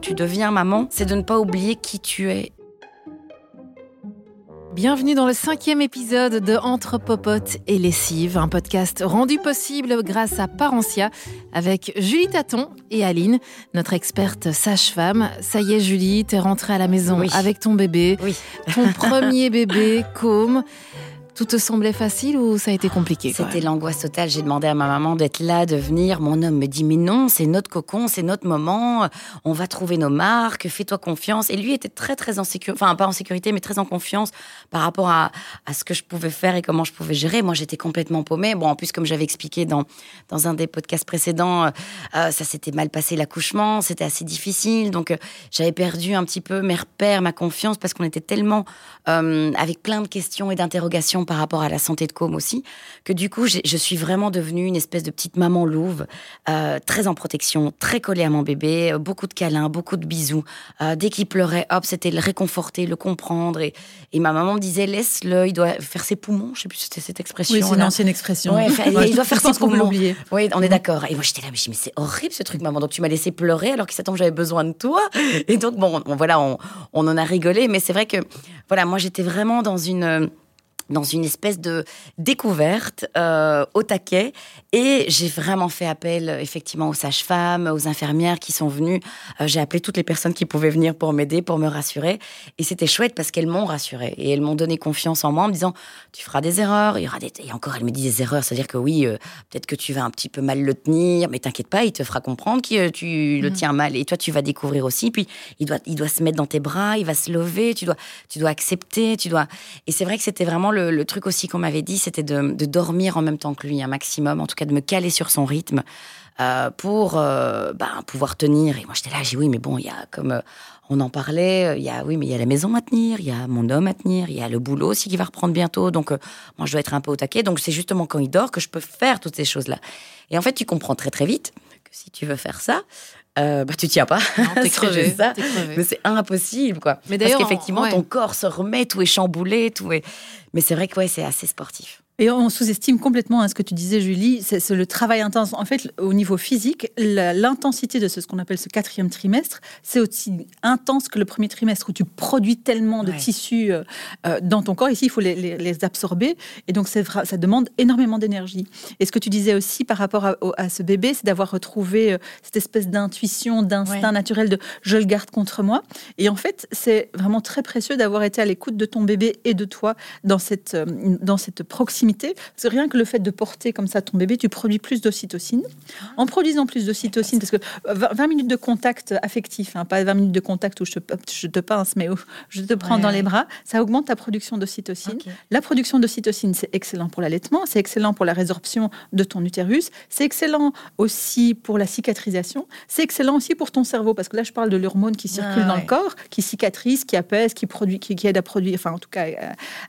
tu deviens maman, c'est de ne pas oublier qui tu es Bienvenue dans le cinquième épisode de Entre Popote et Lessive, un podcast rendu possible grâce à Parentia avec Julie Taton et Aline, notre experte sage-femme. Ça y est, Julie, t'es rentrée à la maison avec ton bébé, oui. ton premier bébé, Com. Tout te semblait facile ou ça a été compliqué C'était l'angoisse totale. J'ai demandé à ma maman d'être là, de venir. Mon homme me dit mais non, c'est notre cocon, c'est notre moment. On va trouver nos marques. Fais-toi confiance. Et lui était très très en sécurité, enfin pas en sécurité, mais très en confiance par rapport à, à ce que je pouvais faire et comment je pouvais gérer. Moi, j'étais complètement paumée. Bon, en plus, comme j'avais expliqué dans dans un des podcasts précédents, euh, euh, ça s'était mal passé l'accouchement. C'était assez difficile, donc euh, j'avais perdu un petit peu mes repères, ma confiance parce qu'on était tellement avec plein de questions et d'interrogations par rapport à la santé de Com aussi, que du coup, je suis vraiment devenue une espèce de petite maman louve, euh, très en protection, très collée à mon bébé, euh, beaucoup de câlins, beaucoup de bisous. Euh, dès qu'il pleurait, hop, c'était le réconforter, le comprendre. Et, et ma maman me disait, laisse-le, il doit faire ses poumons. Je sais plus si c'était cette expression. Oui, c'est une ancienne expression. il doit faire ses poumons. Oui, on est d'accord. Et moi, j'étais là, mais, mais c'est horrible ce truc, maman. Donc, tu m'as laissé pleurer alors qu'il s'attend que j'avais besoin de toi. Et donc, bon, voilà, on, on en a rigolé. Mais c'est vrai que, voilà, moi, j'étais vraiment dans une dans une espèce de découverte euh, au taquet. Et j'ai vraiment fait appel effectivement aux sages-femmes, aux infirmières qui sont venues. Euh, j'ai appelé toutes les personnes qui pouvaient venir pour m'aider, pour me rassurer. Et c'était chouette parce qu'elles m'ont rassurée et elles m'ont donné confiance en moi en me disant tu feras des erreurs, il y aura des et encore elle me dit des erreurs, c'est-à-dire que oui, euh, peut-être que tu vas un petit peu mal le tenir, mais t'inquiète pas, il te fera comprendre que tu le mmh. tiens mal et toi tu vas découvrir aussi. Puis il doit il doit se mettre dans tes bras, il va se lever, tu dois tu dois accepter, tu dois. Et c'est vrai que c'était vraiment le, le, truc aussi qu'on m'avait dit, c'était de, dormir en même temps que lui, un maximum, en tout cas de me caler sur son rythme euh, pour euh, ben, pouvoir tenir. Et moi, j'étais là, j'ai oui, mais bon, il y a comme euh, on en parlait, il y a oui, mais il y a la maison à tenir, il y a mon homme à tenir, il y a le boulot aussi qui va reprendre bientôt. Donc, moi, je dois être un peu au taquet. Donc, c'est justement quand il dort que je peux faire toutes ces choses-là. Et en fait, tu comprends très très vite que si tu veux faire ça, euh, bah tu tiens pas. T'es crevé, ça. Mais c'est impossible, quoi. Mais Parce qu'effectivement, ton corps se remet, tout est chamboulé, tout est. Mais c'est vrai que ouais, c'est assez sportif. Et on sous-estime complètement hein, ce que tu disais, Julie, c'est le travail intense. En fait, au niveau physique, l'intensité de ce, qu'on appelle ce quatrième trimestre, c'est aussi intense que le premier trimestre où tu produis tellement de tissus euh, euh, dans ton corps. Ici, il faut les, absorber. Et donc, ça demande énormément d'énergie. Et ce que tu disais aussi par rapport à, ce bébé, c'est d'avoir retrouvé euh, cette espèce d'intuition, d'instinct naturel de je le garde contre moi. Et en fait, c'est vraiment très précieux d'avoir été à l'écoute de ton bébé et de toi dans cette, dans cette proximité c'est rien que le fait de porter comme ça ton bébé, tu produis plus d'ocytocine. En produisant plus d'ocytocine, parce que 20 minutes de contact affectif, hein, pas 20 minutes de contact où je te, je te pince, mais où je te prends dans les bras, ça augmente ta production d'ocytocine. La production d'ocytocine, c'est excellent pour l'allaitement, c'est excellent pour la résorption de ton utérus, c'est excellent aussi pour la cicatrisation, c'est excellent aussi pour ton cerveau, parce que là, je parle de l'hormone qui circule dans le corps, qui cicatrise, qui apaise, qui, produit, qui, aide à produire, enfin en tout cas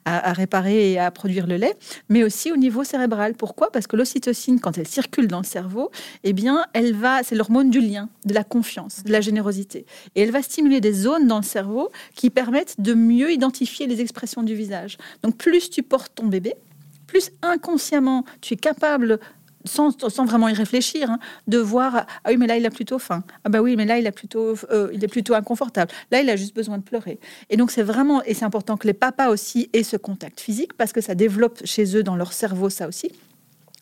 à, à réparer et à produire le lait mais aussi au niveau cérébral. Pourquoi? Parce que l'ocytocine, quand elle circule dans le cerveau, eh bien, elle va, c'est l'hormone du lien, de la confiance, de la générosité. Et elle va stimuler des zones dans le cerveau qui permettent de mieux identifier les expressions du visage. Donc, plus tu portes ton bébé, plus inconsciemment tu es capable sans, vraiment y réfléchir, hein, de voir ah oui mais là il a plutôt faim, ah bah oui mais là il a plutôt euh, il est plutôt inconfortable, là il a juste besoin de pleurer. Et donc c'est vraiment et c'est important que les papas aussi aient ce contact physique parce que ça développe chez eux dans leur cerveau ça aussi.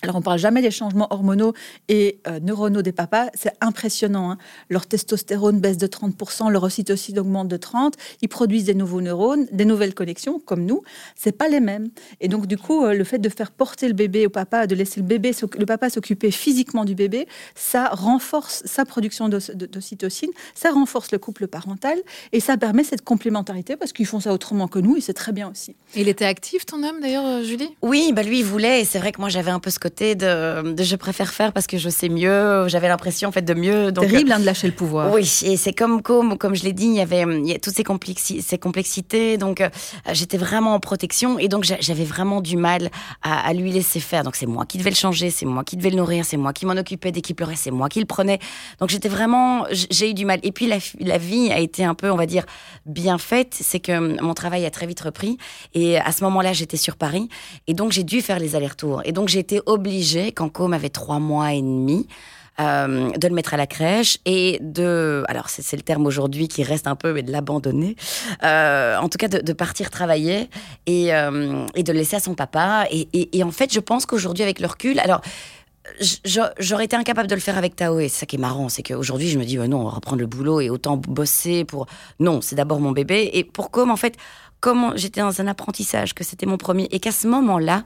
Alors, on parle jamais des changements hormonaux et euh, neuronaux des papas. C'est impressionnant. Hein. Leur testostérone baisse de 30%, leur ocytocine augmente de 30%. Ils produisent des nouveaux neurones, des nouvelles connexions, comme nous. C'est pas les mêmes. Et donc, du coup, euh, le fait de faire porter le bébé au papa, de laisser le bébé, le papa s'occuper physiquement du bébé, ça renforce sa production d'ocytocine, ça renforce le couple parental et ça permet cette complémentarité parce qu'ils font ça autrement que nous et c'est très bien aussi. Il était actif, ton homme, d'ailleurs, euh, Julie? Oui, bah lui, il voulait. Et c'est vrai que moi, j'avais un peu ce de, je préfère faire parce que je sais mieux. J'avais l'impression en fait de mieux. Donc, Terrible hein, de lâcher le pouvoir. Oui, et c'est comme comme comme je l'ai dit, il y avait il y a toutes ces, complexi ces complexités. Donc euh, j'étais vraiment en protection et donc j'avais vraiment du mal à, lui laisser faire. Donc c'est moi qui devais le changer, c'est moi qui devais le nourrir, c'est moi qui m'en occupais dès qu'il pleurait, c'est moi qui le prenais. Donc j'étais vraiment j'ai eu du mal. Et puis la, la vie a été un peu, on va dire, bien faite. C'est que mon travail a très vite repris et à ce moment-là j'étais sur Paris et donc j'ai dû faire les allers-retours et donc j'ai été obligée obligée, quand Com avait trois mois et demi, euh, de le mettre à la crèche et de, alors c'est le terme aujourd'hui qui reste un peu, mais de l'abandonner, euh, en tout cas de, partir travailler et, euh, et, de le laisser à son papa. Et, en fait, je pense qu'aujourd'hui, avec le recul, alors j'aurais été incapable de le faire avec Tao et c'est ça qui est marrant, c'est qu'aujourd'hui je me dis non, on va reprendre le boulot et autant bosser pour non, c'est d'abord mon bébé et pour comme en fait comme j'étais dans un apprentissage que c'était mon premier et qu'à ce moment-là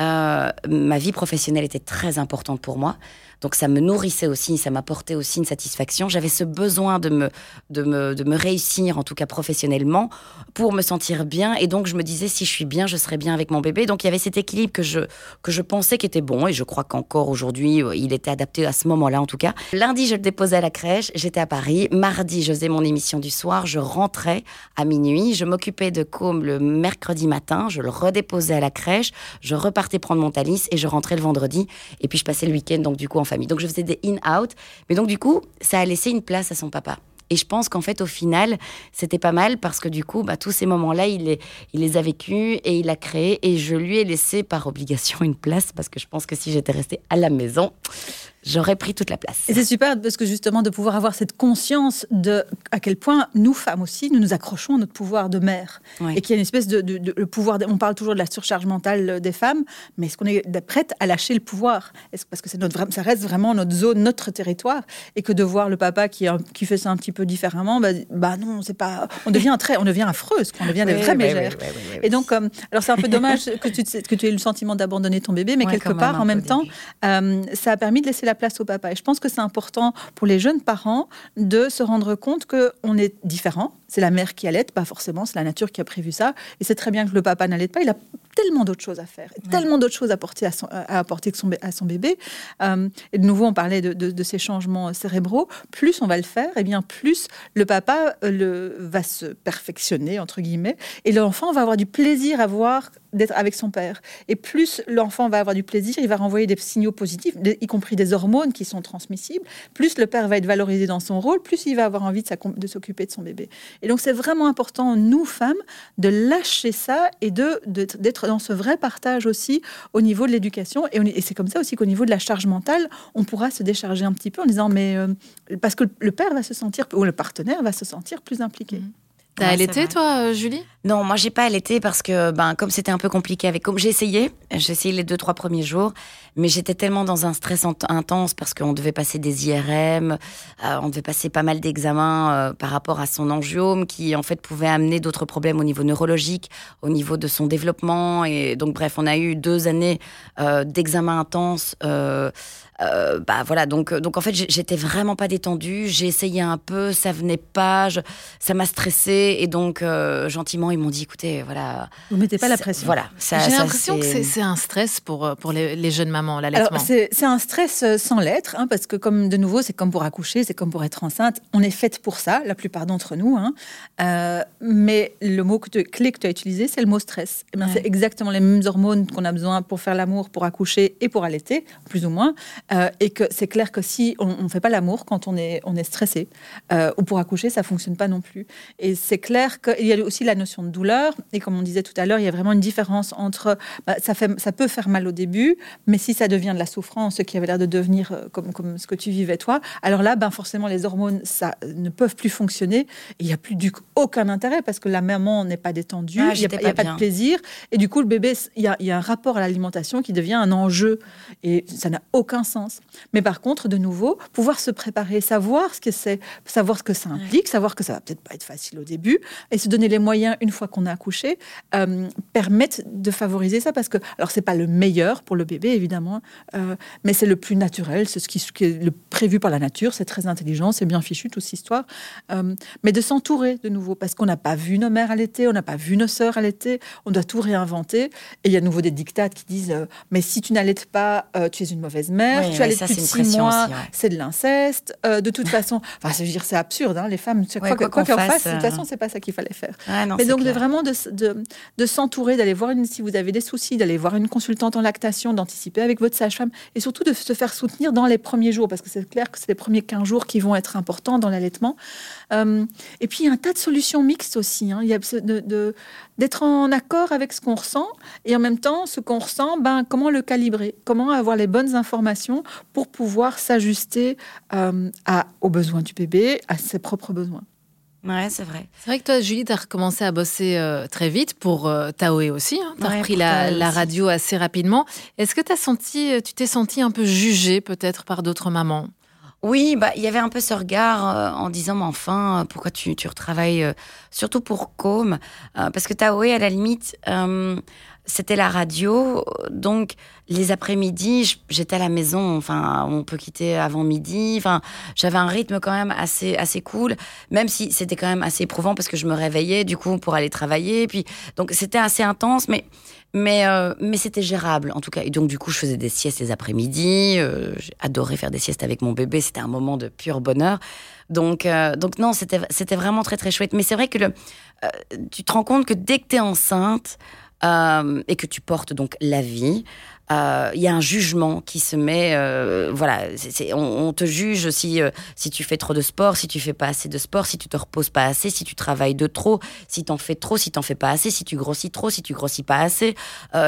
ma vie professionnelle était très importante pour moi. Donc ça me nourrissait aussi, ça m'apportait aussi une satisfaction. J'avais ce besoin de me, de, me, de me réussir, en tout cas professionnellement, pour me sentir bien. Et donc je me disais, si je suis bien, je serai bien avec mon bébé. Donc il y avait cet équilibre que je, que je pensais qui était bon. Et je crois qu'encore aujourd'hui, euh, il était adapté à ce moment-là, en tout cas. Lundi, je le déposais à la crèche, j'étais à Paris. Mardi, je faisais mon émission du soir, je rentrais à minuit. Je m'occupais de Com le mercredi matin, je le redéposais à la crèche, je repartais prendre mon talis et je rentrais le vendredi. Et puis je passais le week-end, donc du coup en donc je faisais des in-out. Mais donc du coup, ça a laissé une place à son papa. Et je pense qu'en fait, au final, c'était pas mal parce que du coup, bah, tous ces moments-là, il les, il les a vécus et il a créé. Et je lui ai laissé par obligation une place parce que je pense que si j'étais restée à la maison, j'aurais pris toute la place. Et c'est super parce que justement de pouvoir avoir cette conscience de à quel point nous femmes aussi nous nous accrochons à notre pouvoir de mère et qu'il y a une espèce de, de, le pouvoir. on parle toujours de la surcharge mentale des femmes, mais est-ce qu'on est prête à lâcher le pouvoir? Parce que c'est notre ça reste vraiment notre zone, notre territoire et que de voir le papa qui qui fait ça un petit peu différemment, bah, bah non, c'est pas. On devient très, on devient affreuse, on devient des vraies mégères. et donc, euh, alors c'est un peu dommage que tu que tu aies eu le sentiment d'abandonner ton bébé, mais quelque part en même temps, euh, ça a permis de laisser la place au papa. Et je pense que c'est important pour les jeunes parents de se rendre compte qu'on est différent. C'est la mère qui allait, pas forcément, c'est la nature qui a prévu ça. Et c'est très bien que le papa n'allait pas. Il a tellement d'autres choses à faire, tellement d'autres choses à, apporter à, son, à apporter son, à son bébé. Euh, et de nouveau, on parlait de, ces changements cérébraux. Plus on va le faire, et eh bien plus le papa euh, le, va se perfectionner, entre guillemets, et l'enfant va avoir du plaisir à voir d'être avec son père. Et plus l'enfant va avoir du plaisir, il va renvoyer des signaux positifs, y compris des hormones qui sont transmissibles, plus le père va être valorisé dans son rôle, plus il va avoir envie de, s'occuper de son bébé. Et donc c'est vraiment important, nous femmes, de lâcher ça et d'être dans ce vrai partage aussi au niveau de l'éducation. Et, et c'est comme ça aussi qu'au niveau de la charge mentale, on pourra se décharger un petit peu en disant, mais euh, parce que le père va se sentir, ou le partenaire va se sentir plus impliqué. Mmh. T'as allaité, toi, euh, Julie? Non, moi, j'ai pas allaité parce que, ben, comme c'était un peu compliqué avec. Comme j'ai essayé, j'ai essayé les deux, trois premiers jours, mais j'étais tellement dans un stress intense parce qu'on devait passer des IRM, euh, on devait passer pas mal d'examens euh, par rapport à son angiome qui, en fait, pouvait amener d'autres problèmes au niveau neurologique, au niveau de son développement. Et donc, bref, on a eu deux années d'examens intenses. Euh, bah voilà, donc, donc en fait, j'étais vraiment pas détendue. J'ai essayé un peu, ça venait pas, ça m'a Et donc, euh, gentiment, ils m'ont dit écoutez, voilà. Vous mettez pas la pression. Voilà. J'ai l'impression que c'est un stress pour, euh, pour les, jeunes mamans, l'allaitement. C'est un stress sans l'être, hein, parce que, comme de nouveau, c'est comme pour accoucher, c'est comme pour être enceinte. On est faite pour ça, la plupart d'entre nous. Hein. mais le mot que clé que tu as utilisé, c'est le mot stress. Eh c'est exactement les mêmes hormones qu'on a besoin pour faire l'amour, pour accoucher et pour allaiter, plus ou moins. Euh, et que c'est clair que si on ne fait pas l'amour quand on est, on est stressé, euh, ou pour accoucher, ça fonctionne pas non plus. Et c'est clair qu'il y a aussi la notion de douleur. Et comme on disait tout à l'heure, il y a vraiment une différence entre bah, ça, fait, ça peut faire mal au début, mais si ça devient de la souffrance, ce qui avait l'air de devenir euh, comme, comme ce que tu vivais toi, alors là, ben forcément, les hormones ça, ne peuvent plus fonctionner. Et il n'y a plus du aucun intérêt parce que la maman n'est pas détendue, ah, il n'y a, pas, de plaisir. Et du coup, le bébé, il y a, y a un rapport à l'alimentation qui devient un enjeu. Et ça n'a aucun sens. Mais par contre, de nouveau, pouvoir se préparer, savoir ce que c'est, savoir ce que ça implique, savoir que ça va peut-être pas être facile au début, et se donner les moyens une fois qu'on a accouché, euh, permettent de favoriser ça parce que, alors c'est pas le meilleur pour le bébé évidemment, euh, mais c'est le plus naturel, c'est ce qui, est le prévu par la nature, c'est très intelligent, c'est bien fichu toute cette histoire, euh, mais de s'entourer de nouveau parce qu'on n'a pas vu nos mères à l'été, on n'a pas vu nos sœurs à l'été, on doit tout réinventer, et il y a de nouveau des dictates qui disent mais si tu n'allaites pas, tu es une mauvaise mère, tu allais plus de six mois, c'est de l'inceste. De toute façon, enfin, je veux dire, c'est absurde. Hein, les femmes, quoi, quoi, qu'on fasse, de toute façon, c'est pas ça qu'il fallait faire. Mais donc, de vraiment de, de, de s'entourer, d'aller voir une, si vous avez des soucis, d'aller voir une consultante en lactation, d'anticiper avec votre sage-femme, et surtout de se faire soutenir dans les premiers jours, parce que c'est clair que c'est les premiers 15 jours qui vont être importants dans l'allaitement. Euh, et puis, il y a un tas de solutions mixtes aussi. Hein. Il y a de, d'être en accord avec ce qu'on ressent et en même temps, ce qu'on ressent, ben, comment le calibrer, comment avoir les bonnes informations pour pouvoir s'ajuster euh, aux besoins du bébé, à ses propres besoins. Ouais, c'est vrai. C'est vrai que toi, Julie, tu as recommencé à bosser euh, très vite pour euh, Taoé aussi. Hein. Tu as repris la, radio assez rapidement. Est-ce que as senti, tu t'es senti un peu jugée peut-être par d'autres mamans? Oui, bah il y avait un peu ce regard euh, en disant mais enfin pourquoi tu, tu retravailles euh, surtout pour Com euh, parce que Taoé à la limite c'était la radio donc les après-midi j'étais à la maison enfin on peut quitter avant midi enfin j'avais un rythme quand même assez assez cool même si c'était quand même assez éprouvant parce que je me réveillais du coup pour aller travailler puis donc c'était assez intense mais mais, euh, mais c'était gérable, en tout cas. Et donc, du coup, je faisais des siestes les après-midi. Euh, j'ai adoré faire des siestes avec mon bébé. C'était un moment de pur bonheur. Donc, euh, donc non, c'était, vraiment très, très chouette. Mais c'est vrai que le, tu te rends compte que dès que tu es enceinte et que tu portes donc la vie, il euh, y a un jugement qui se met. Euh, voilà, on, te juge si, euh, si tu fais trop de sport, si tu fais pas assez de sport, si tu te reposes pas assez, si tu travailles de trop, si tu en fais trop, si tu en fais pas assez, si tu grossis trop, si tu grossis pas assez.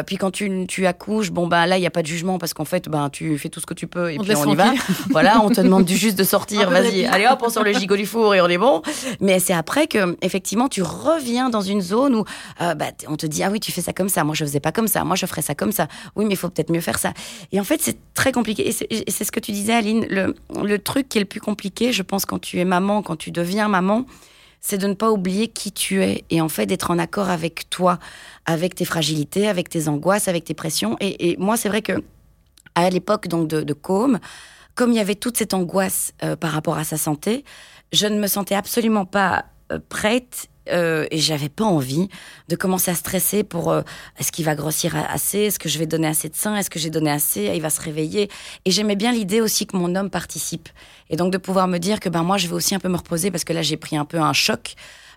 puis quand tu, tu accouches, bon ben là il y a pas de jugement parce qu'en fait ben tu fais tout ce que tu peux et puis on y va. voilà, on te demande juste de sortir, vas-y, allez hop, on sort le gigot du four et on est bon. Mais c'est après que effectivement tu reviens dans une zone où bah, on te dit ah oui tu fais ça comme ça, moi je faisais pas comme ça, moi je ferais ça comme ça. Oui mais il faut peut-être mieux faire ça. Et en fait, c'est très compliqué. Et c'est ce que tu disais, Aline. Le, le, truc qui est le plus compliqué, je pense, quand tu es maman, quand tu deviens maman, c'est de ne pas oublier qui tu es et en fait d'être en accord avec toi, avec tes fragilités, avec tes angoisses, avec tes pressions. Et, moi, c'est vrai que à l'époque donc de, de Com, comme il y avait toute cette angoisse euh, par rapport à sa santé, je ne me sentais absolument pas euh, prête euh, et j'avais pas envie de commencer à stresser pour euh, est-ce qu'il va grossir assez, est-ce que je vais donner assez de sein, est-ce que j'ai donné assez, il va se réveiller. Et j'aimais bien l'idée aussi que mon homme participe. Et donc de pouvoir me dire que ben moi je vais aussi un peu me reposer parce que là j'ai pris un peu un choc.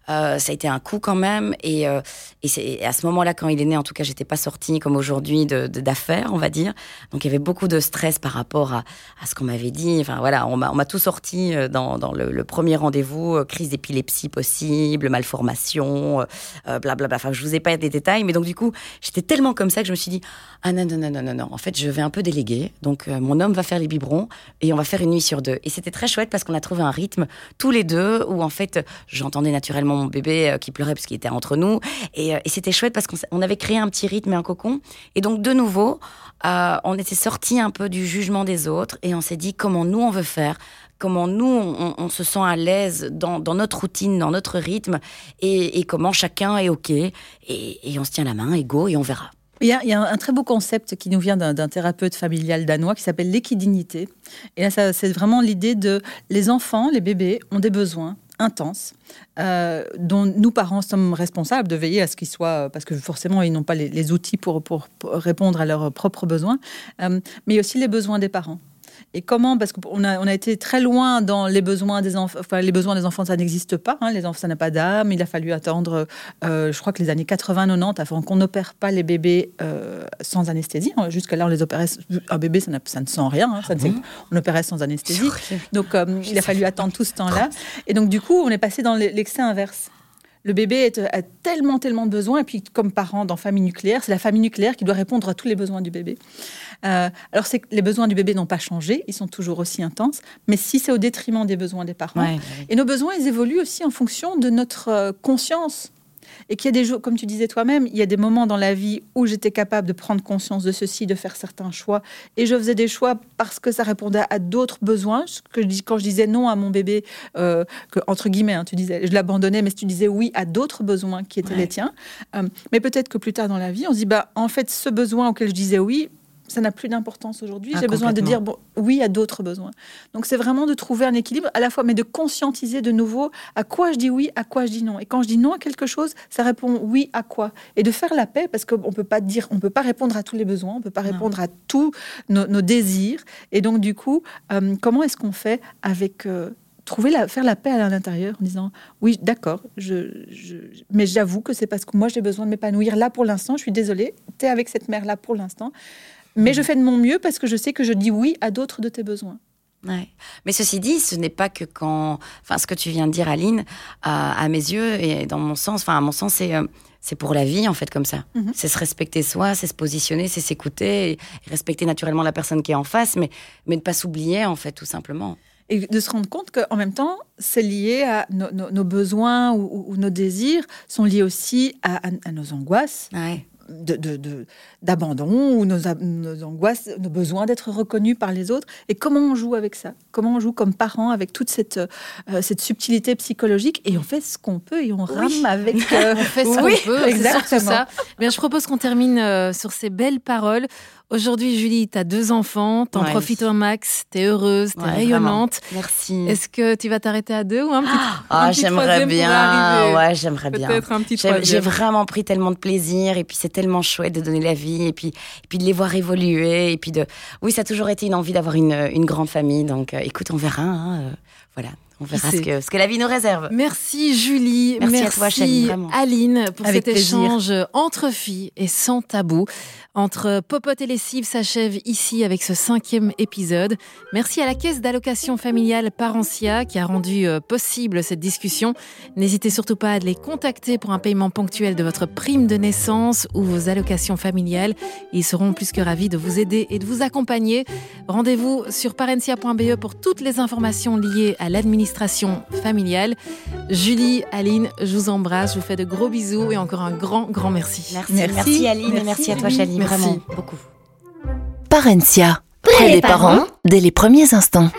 Euh, ça a été un coup quand même. Et, euh, et c'est à ce moment-là, quand il est né, en tout cas, j'étais pas sortie comme aujourd'hui de, d'affaires, on va dire. Donc il y avait beaucoup de stress par rapport à, à ce qu'on m'avait dit. Enfin voilà, on m'a, tout sorti euh, dans, dans le, premier rendez-vous, crise d'épilepsie possible, malformation, blablabla. Enfin, je vous ai pas des détails, mais donc du coup, j'étais tellement comme ça que je me suis dit ah non non non non non non. En fait, je vais un peu déléguer. Donc mon homme va faire les biberons et on va faire une nuit sur deux. Et c'était très chouette parce qu'on a trouvé un rythme tous les deux où en fait j'entendais naturellement mon bébé euh, qui pleurait parce qu'il était entre nous. Et, euh, c'était chouette parce qu'on avait créé un petit rythme et un cocon. Et donc, de nouveau, euh, on était sorti un peu du jugement des autres et on s'est dit comment nous on veut faire, comment nous on, se sent à l'aise dans, notre routine, dans notre rythme et, comment chacun est OK. Et, et, on se tient la main, et go, et on verra. Il y, a, il y a un très beau concept qui nous vient d'un thérapeute familial danois qui s'appelle l'équidignité. Et là, c'est vraiment l'idée de les enfants, les bébés ont des besoins intense, euh, dont nous, parents, sommes responsables de veiller à ce qu'ils soient, parce que forcément, ils n'ont pas les, outils pour, pour, répondre à leurs propres besoins, euh, mais aussi les besoins des parents. Et comment Parce qu'on a, on a été très loin dans les besoins des enfants. Enfin, les besoins des enfants, ça n'existe pas. Hein. Les enfants, ça n'a pas d'âme. Il a fallu attendre, euh, je crois que les années 80-90, avant qu'on n'opère pas les bébés euh, sans anesthésie. Jusqu'à là, on les opérait. Un bébé, ça, ça ne sent rien. Hein. Ça ne ah on opérait sans anesthésie. Donc, euh, il a fallu attendre tout ce temps-là. Et donc, du coup, on est passé dans l'excès inverse le bébé a tellement, tellement de besoins. Et puis, comme parent dans famille nucléaire, c'est la famille nucléaire qui doit répondre à tous les besoins du bébé. Euh, alors, c'est les besoins du bébé n'ont pas changé, ils sont toujours aussi intenses, mais si c'est au détriment des besoins des parents. Et nos besoins, ils évoluent aussi en fonction de notre euh, conscience et qu'il y a des jours, comme tu disais toi-même, il y a des moments dans la vie où j'étais capable de prendre conscience de ceci, de faire certains choix, et je faisais des choix parce que ça répondait à d'autres besoins. Que je dis, quand je disais non à mon bébé, euh, que, entre guillemets, hein, tu disais, je l'abandonnais, mais si tu disais oui à d'autres besoins qui étaient les tiens, euh, mais peut-être que plus tard dans la vie, on se dit, bah, en fait, ce besoin auquel je disais oui, ça n'a plus d'importance aujourd'hui. Ah, J'ai besoin de dire bon, oui à d'autres besoins. Donc c'est vraiment de trouver un équilibre à la fois, mais de conscientiser de nouveau à quoi je dis oui, à quoi je dis non. Et quand je dis non à quelque chose, ça répond oui à quoi. Et de faire la paix parce qu'on peut pas dire, on peut pas répondre à tous les besoins, on peut pas répondre à tous nos, désirs. Et donc du coup, euh, comment est-ce qu'on fait avec euh, trouver la, faire la paix à l'intérieur en disant oui d'accord je, mais j'avoue que c'est parce que moi j'ai besoin de m'épanouir là pour l'instant je suis désolée tu es avec cette mère là pour l'instant mais je fais de mon mieux parce que je sais que je dis oui à d'autres de tes besoins. Ouais. Mais ceci dit, ce n'est pas que quand, enfin, ce que tu viens de dire, Aline, à, à mes yeux et dans mon sens, enfin, à mon sens, c'est euh, c'est pour la vie en fait comme ça. Mhm. C'est se respecter soi, c'est se positionner, c'est s'écouter, respecter naturellement la personne qui est en face, mais mais ne pas s'oublier en fait tout simplement. Et de se rendre compte qu'en même temps, c'est lié à nos, besoins ou, ou- ou nos désirs sont liés aussi à, à- à nos angoisses Ouais. De- de- de- d'abandon ou nos, nos angoisses, nos besoins d'être reconnus par les autres. Et comment on joue avec ça? Comment on joue comme parents avec toute cette, euh, cette subtilité psychologique? Et on fait ce qu'on peut et on rame avec... euh, On fait ce Oui, qu'on peut, exactement. ça. Bien, je propose qu'on termine euh, sur ces belles paroles. Aujourd'hui, Julie, tu as deux enfants, t'en Ouais. profites au max, t'es heureuse, t'es Ouais, rayonnante. Merci. Est-ce que tu vas t'arrêter à deux ou un petit, Ah, un petit j'aimerais bien. Ouais, j'aimerais bien. Peut-être un petit J'ai vraiment pris tellement de plaisir et puis c'est tellement chouette de donner la vie et puis, et puis de les voir évoluer et puis de oui ça a toujours été une envie d'avoir une, une grande famille donc euh, écoute on verra hein, euh, voilà on verra ce que, ce que la vie nous réserve. Merci Julie, Merci à toi, vraiment. Aline pour Avec cet plaisir. échange entre filles et sans tabou. Entre Popote et lessive s'achève ici avec ce cinquième épisode. Merci à la caisse d'allocation familiale Parentia qui a rendu euh, possible cette discussion. N'hésitez surtout pas à les contacter pour un paiement ponctuel de votre prime de naissance ou vos allocations familiales. Ils seront plus que ravis de vous aider et de vous accompagner. Rendez-vous sur parentia.be pour toutes les informations liées à l'administration familiale. Julie, Aline, je vous embrasse, je vous fais de gros bisous et encore un grand, grand merci. Merci, Merci. merci, Aline et Merci, merci à toi Julie. Chali Merci. vraiment beaucoup. Parencia. Près des parents dès les premiers instants.